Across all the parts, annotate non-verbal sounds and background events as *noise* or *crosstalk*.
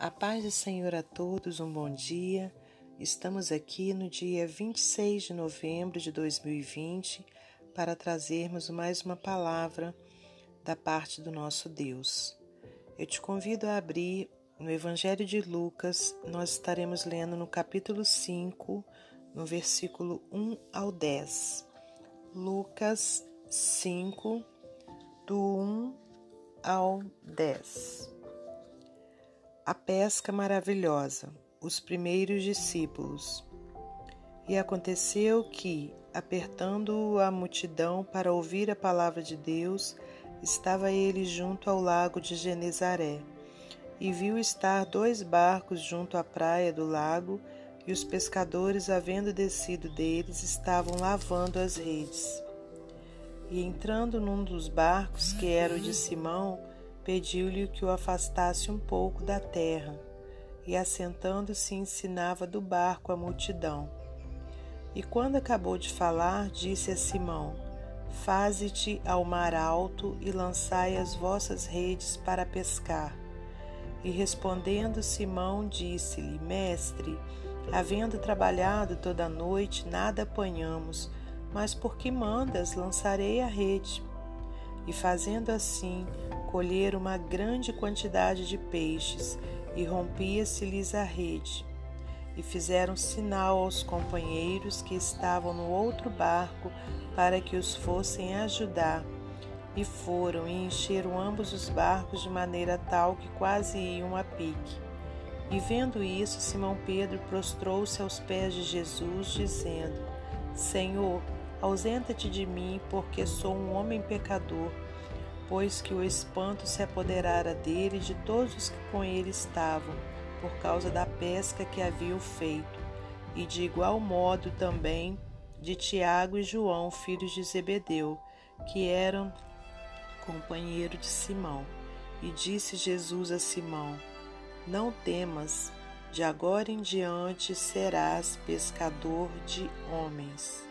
A paz do Senhor a todos, um bom dia. Estamos aqui no dia 26 de novembro de 2020 para trazermos mais uma palavra da parte do nosso Deus. Eu te convido a abrir no Evangelho de Lucas, nós estaremos lendo no capítulo 5, no versículo 1 ao 10. Lucas 5, do 1 ao 10. A pesca maravilhosa, os primeiros discípulos. E aconteceu que, apertando a multidão para ouvir a palavra de Deus, estava ele junto ao lago de Genezaré, e viu estar dois barcos junto à praia do lago, e os pescadores, havendo descido deles, estavam lavando as redes. E entrando num dos barcos, que era o de Simão, pediu-lhe que o afastasse um pouco da terra, e assentando-se ensinava do barco a multidão. E quando acabou de falar, disse a Simão: Faze-te ao mar alto e lançai as vossas redes para pescar. E respondendo Simão, disse-lhe: Mestre, havendo trabalhado toda a noite, nada apanhamos, mas por que mandas, lançarei a rede. E fazendo assim, colher uma grande quantidade de peixes, e rompia-se-lhes a rede. E fizeram sinal aos companheiros que estavam no outro barco para que os fossem ajudar. E foram e encheram ambos os barcos de maneira tal que quase iam a pique. E vendo isso, Simão Pedro prostrou-se aos pés de Jesus, dizendo: Senhor, ausenta-te de mim, porque sou um homem pecador pois que o espanto se apoderara dele e de todos os que com ele estavam, por causa da pesca que haviam feito, e de igual modo também de Tiago e João, filhos de Zebedeu, que eram companheiro de Simão. E disse Jesus a Simão: Não temas, de agora em diante serás pescador de homens.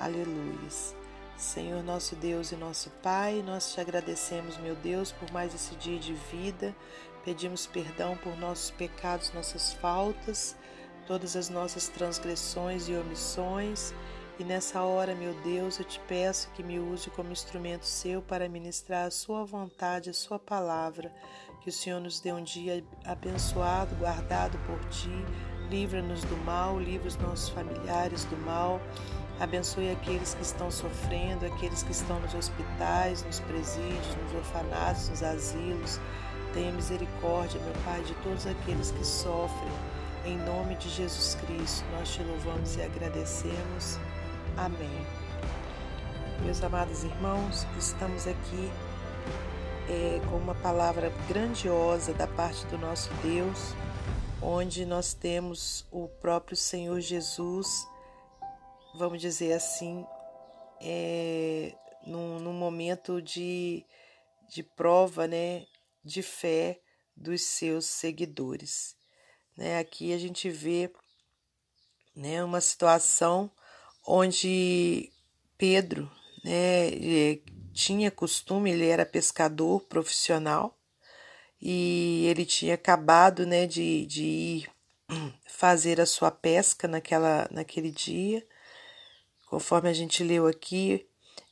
Aleluias. Senhor nosso Deus e nosso Pai, nós te agradecemos, meu Deus, por mais esse dia de vida. Pedimos perdão por nossos pecados, nossas faltas, todas as nossas transgressões e omissões. E nessa hora, meu Deus, eu te peço que me use como instrumento seu para ministrar a sua vontade, a sua palavra. Que o Senhor nos dê um dia abençoado, guardado por ti. Livra-nos do mal, livra os nossos familiares do mal Abençoe aqueles que estão sofrendo, aqueles que estão nos hospitais, nos presídios, nos orfanatos, nos asilos. Tenha misericórdia, meu Pai, de todos aqueles que sofrem. Em nome de Jesus Cristo, nós te louvamos e agradecemos. Amém. Meus amados irmãos, estamos aqui é, com uma palavra grandiosa da parte do nosso Deus, onde nós temos o próprio Senhor Jesus vamos dizer assim, é, num, num momento de, de prova, né, de fé dos seus seguidores. Né? Aqui a gente vê né, uma situação onde Pedro né, tinha costume, ele era pescador profissional e ele tinha acabado né, de, de ir *clears throat* fazer a sua pesca naquela, naquele dia Conforme a gente leu aqui,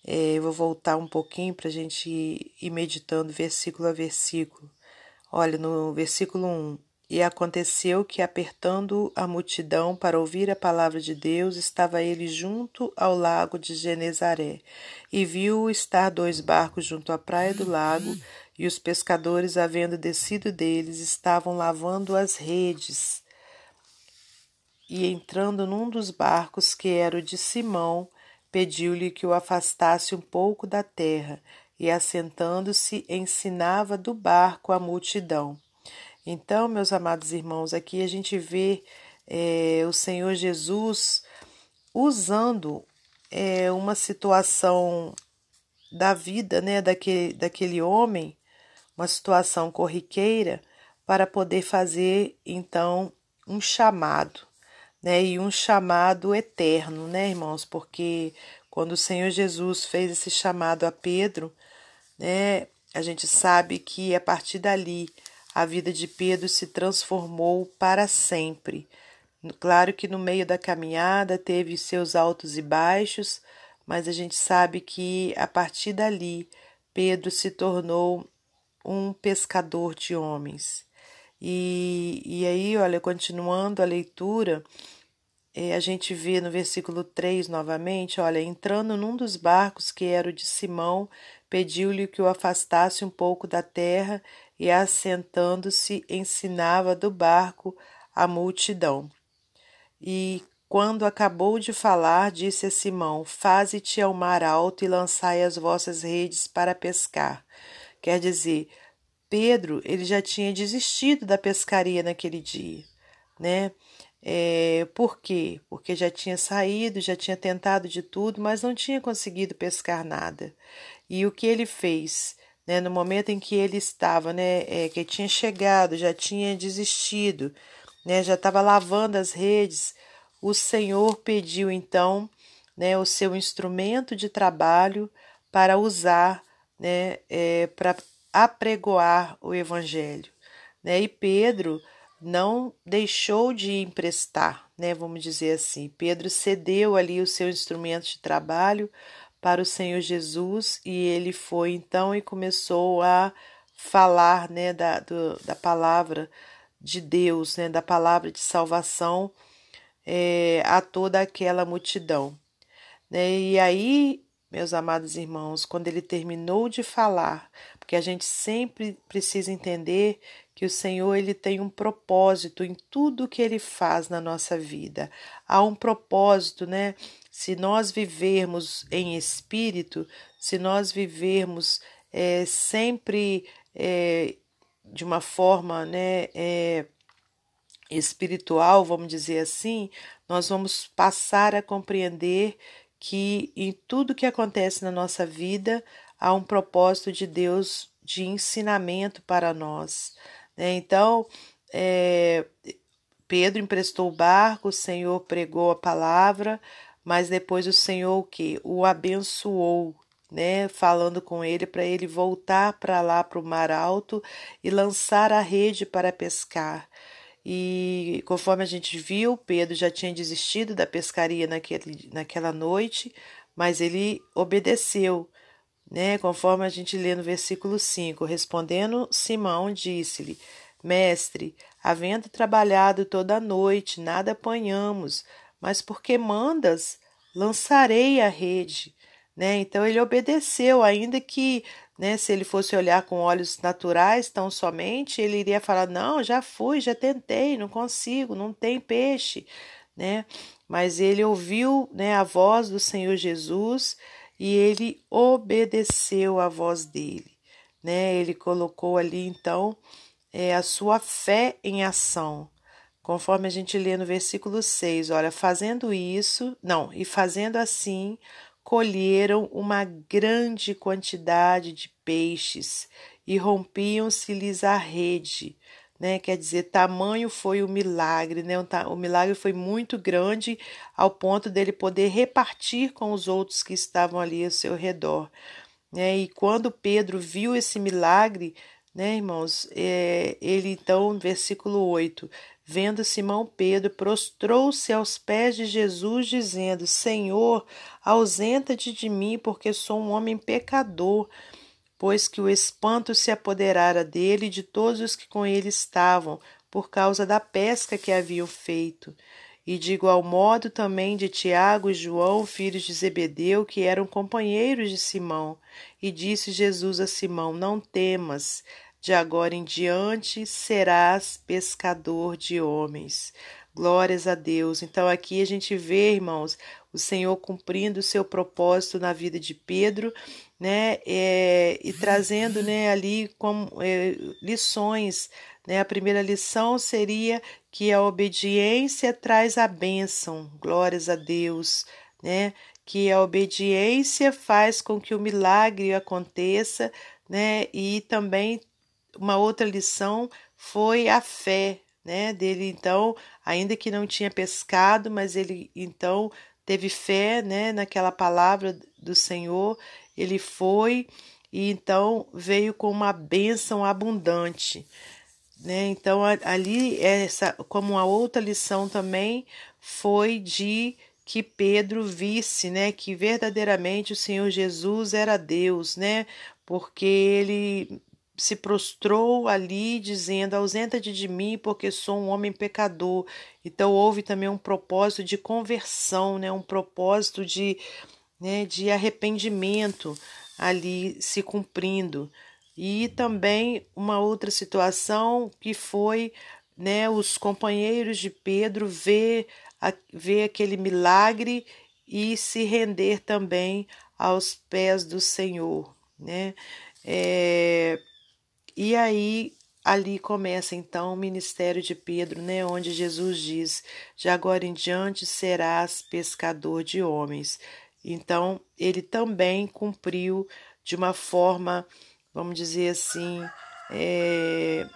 é, eu vou voltar um pouquinho para a gente ir meditando versículo a versículo. Olha, no versículo 1: E aconteceu que, apertando a multidão para ouvir a palavra de Deus, estava ele junto ao lago de Genezaré, e viu estar dois barcos junto à praia do lago, e os pescadores, havendo descido deles, estavam lavando as redes e entrando num dos barcos que era o de Simão, pediu-lhe que o afastasse um pouco da terra, e assentando-se ensinava do barco a multidão. Então, meus amados irmãos, aqui a gente vê é, o Senhor Jesus usando é, uma situação da vida né, daquele, daquele homem, uma situação corriqueira, para poder fazer então um chamado né? E um chamado eterno, né, irmãos? Porque quando o Senhor Jesus fez esse chamado a Pedro, né, a gente sabe que a partir dali a vida de Pedro se transformou para sempre. Claro que no meio da caminhada teve seus altos e baixos, mas a gente sabe que a partir dali Pedro se tornou um pescador de homens. E, e aí, olha, continuando a leitura, é, a gente vê no versículo 3 novamente: olha, entrando num dos barcos que era o de Simão, pediu-lhe que o afastasse um pouco da terra e, assentando-se, ensinava do barco a multidão. E quando acabou de falar, disse a Simão: Faze-te ao mar alto e lançai as vossas redes para pescar. Quer dizer, Pedro ele já tinha desistido da pescaria naquele dia, né? É, por quê? Porque já tinha saído, já tinha tentado de tudo, mas não tinha conseguido pescar nada. E o que ele fez? Né, no momento em que ele estava, né, é, que tinha chegado, já tinha desistido, né, já estava lavando as redes, o Senhor pediu então né, o seu instrumento de trabalho para usar né, é, para apregoar o Evangelho. Né? E Pedro não deixou de emprestar, né, vamos dizer assim. Pedro cedeu ali o seu instrumento de trabalho para o Senhor Jesus e ele foi então e começou a falar né, da, do, da palavra de Deus, né, da palavra de salvação é, a toda aquela multidão. Né? E aí, meus amados irmãos, quando ele terminou de falar, porque a gente sempre precisa entender que o Senhor ele tem um propósito em tudo que ele faz na nossa vida. Há um propósito, né? Se nós vivermos em espírito, se nós vivermos é, sempre é, de uma forma né, é, espiritual, vamos dizer assim, nós vamos passar a compreender que em tudo que acontece na nossa vida há um propósito de Deus de ensinamento para nós. Né? Então, é, Pedro emprestou o barco, o Senhor pregou a palavra, mas depois o Senhor o que? O abençoou, né, falando com ele para ele voltar para lá para o mar alto e lançar a rede para pescar. E conforme a gente viu, Pedro já tinha desistido da pescaria naquele, naquela noite, mas ele obedeceu, né? Conforme a gente lê no versículo 5, respondendo Simão, disse-lhe: Mestre, havendo trabalhado toda a noite, nada apanhamos, mas porque mandas, lançarei a rede. Né? Então ele obedeceu, ainda que né, se ele fosse olhar com olhos naturais tão somente, ele iria falar: Não, já fui, já tentei, não consigo, não tem peixe. Né? Mas ele ouviu né, a voz do Senhor Jesus e ele obedeceu à voz dele. Né? Ele colocou ali então é, a sua fé em ação. Conforme a gente lê no versículo 6, olha, fazendo isso, não, e fazendo assim, colheram uma grande quantidade de peixes e rompiam-se-lhes a rede. Né? Quer dizer, tamanho foi o milagre, né? O milagre foi muito grande ao ponto dele poder repartir com os outros que estavam ali ao seu redor. Né? E quando Pedro viu esse milagre, né, irmãos, é, ele então, versículo 8, Vendo Simão Pedro, prostrou-se aos pés de Jesus, dizendo: Senhor, ausenta-te de mim, porque sou um homem pecador. Pois que o espanto se apoderara dele e de todos os que com ele estavam, por causa da pesca que haviam feito. E de igual modo também de Tiago e João, filhos de Zebedeu, que eram companheiros de Simão. E disse Jesus a Simão: Não temas de agora em diante serás pescador de homens. Glórias a Deus. Então aqui a gente vê, irmãos, o Senhor cumprindo o seu propósito na vida de Pedro, né, é, e trazendo, né, ali como é, lições. Né? A primeira lição seria que a obediência traz a bênção. Glórias a Deus, né? Que a obediência faz com que o milagre aconteça, né? E também uma outra lição foi a fé, né, dele então, ainda que não tinha pescado, mas ele então teve fé, né, naquela palavra do Senhor, ele foi e então veio com uma bênção abundante. né? Então ali essa como a outra lição também foi de que Pedro visse, né, que verdadeiramente o Senhor Jesus era Deus, né? Porque ele se prostrou ali dizendo: Ausenta-te de mim, porque sou um homem pecador. Então houve também um propósito de conversão, né? um propósito de, né, de arrependimento ali se cumprindo. E também uma outra situação que foi né, os companheiros de Pedro ver, ver aquele milagre e se render também aos pés do Senhor. Né? É, e aí ali começa então o ministério de Pedro, né, onde Jesus diz: "De agora em diante serás pescador de homens". Então, ele também cumpriu de uma forma, vamos dizer assim, é,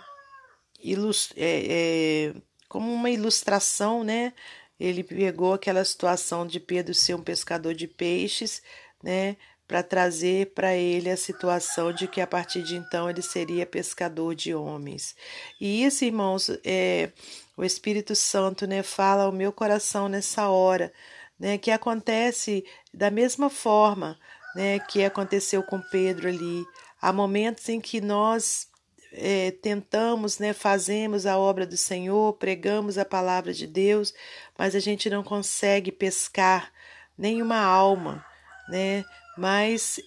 ilust é, é, como uma ilustração, né? Ele pegou aquela situação de Pedro ser um pescador de peixes, né? Para trazer para ele a situação de que a partir de então ele seria pescador de homens. E isso, irmãos, é, o Espírito Santo né, fala ao meu coração nessa hora, né, que acontece da mesma forma né, que aconteceu com Pedro ali. Há momentos em que nós é, tentamos, né, fazemos a obra do Senhor, pregamos a palavra de Deus, mas a gente não consegue pescar nenhuma alma, né? Mas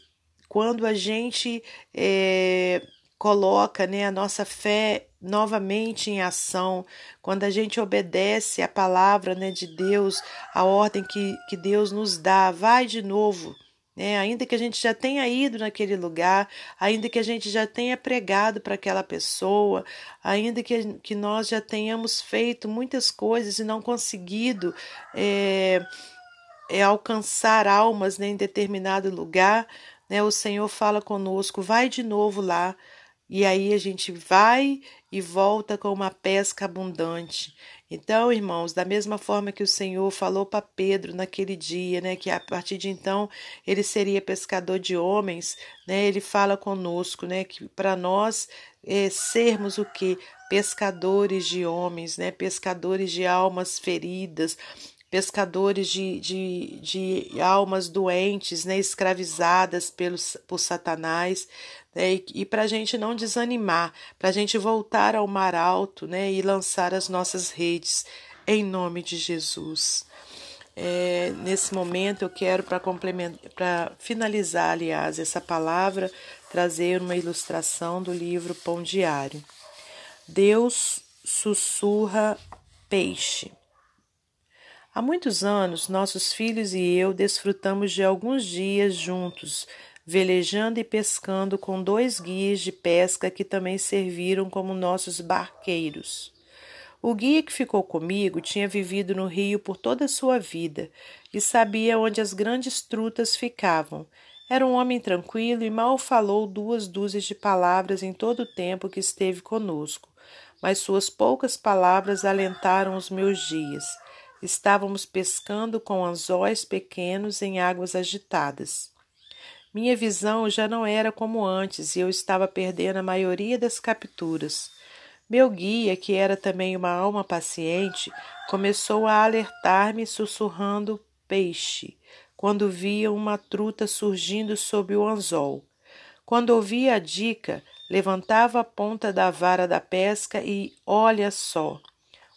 quando a gente é, coloca né, a nossa fé novamente em ação, quando a gente obedece a palavra né, de Deus, a ordem que, que Deus nos dá, vai de novo. Né? Ainda que a gente já tenha ido naquele lugar, ainda que a gente já tenha pregado para aquela pessoa, ainda que, que nós já tenhamos feito muitas coisas e não conseguido. É, é, alcançar almas né, em determinado lugar, né, o Senhor fala conosco, vai de novo lá. E aí a gente vai e volta com uma pesca abundante. Então, irmãos, da mesma forma que o Senhor falou para Pedro naquele dia, né, que a partir de então ele seria pescador de homens, né, ele fala conosco, né, que para nós é, sermos o que pescadores de homens, né, pescadores de almas feridas, pescadores de, de, de almas doentes, né, escravizadas pelos, por Satanás, né, e, e para a gente não desanimar, para a gente voltar ao mar alto né, e lançar as nossas redes, em nome de Jesus. É, nesse momento eu quero para complementar, para finalizar, aliás, essa palavra, trazer uma ilustração do livro Pão Diário. Deus sussurra peixe. Há muitos anos, nossos filhos e eu desfrutamos de alguns dias juntos, velejando e pescando com dois guias de pesca que também serviram como nossos barqueiros. O guia que ficou comigo tinha vivido no rio por toda a sua vida e sabia onde as grandes trutas ficavam. Era um homem tranquilo e mal falou duas dúzias de palavras em todo o tempo que esteve conosco, mas suas poucas palavras alentaram os meus dias. Estávamos pescando com anzóis pequenos em águas agitadas. Minha visão já não era como antes e eu estava perdendo a maioria das capturas. Meu guia, que era também uma alma paciente, começou a alertar-me sussurrando peixe, quando via uma truta surgindo sob o anzol. Quando ouvia a dica, levantava a ponta da vara da pesca e, olha só,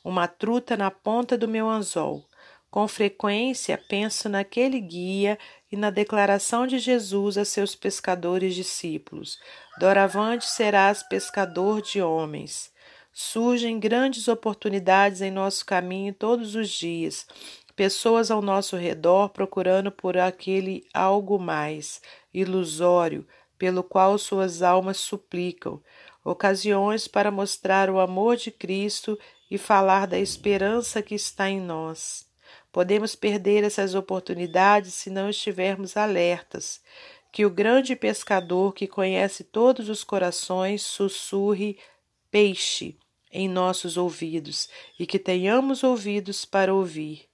uma truta na ponta do meu anzol. Com frequência penso naquele guia e na declaração de Jesus a seus pescadores discípulos: Doravante serás pescador de homens. Surgem grandes oportunidades em nosso caminho todos os dias, pessoas ao nosso redor procurando por aquele algo mais, ilusório, pelo qual suas almas suplicam, ocasiões para mostrar o amor de Cristo e falar da esperança que está em nós. Podemos perder essas oportunidades se não estivermos alertas. Que o grande pescador que conhece todos os corações sussurre peixe em nossos ouvidos e que tenhamos ouvidos para ouvir.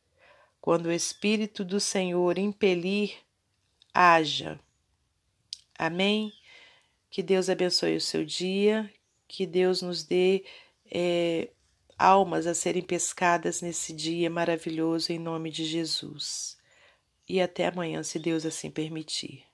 Quando o Espírito do Senhor impelir, haja. Amém? Que Deus abençoe o seu dia, que Deus nos dê é, almas a serem pescadas nesse dia maravilhoso em nome de Jesus. E até amanhã, se Deus assim permitir.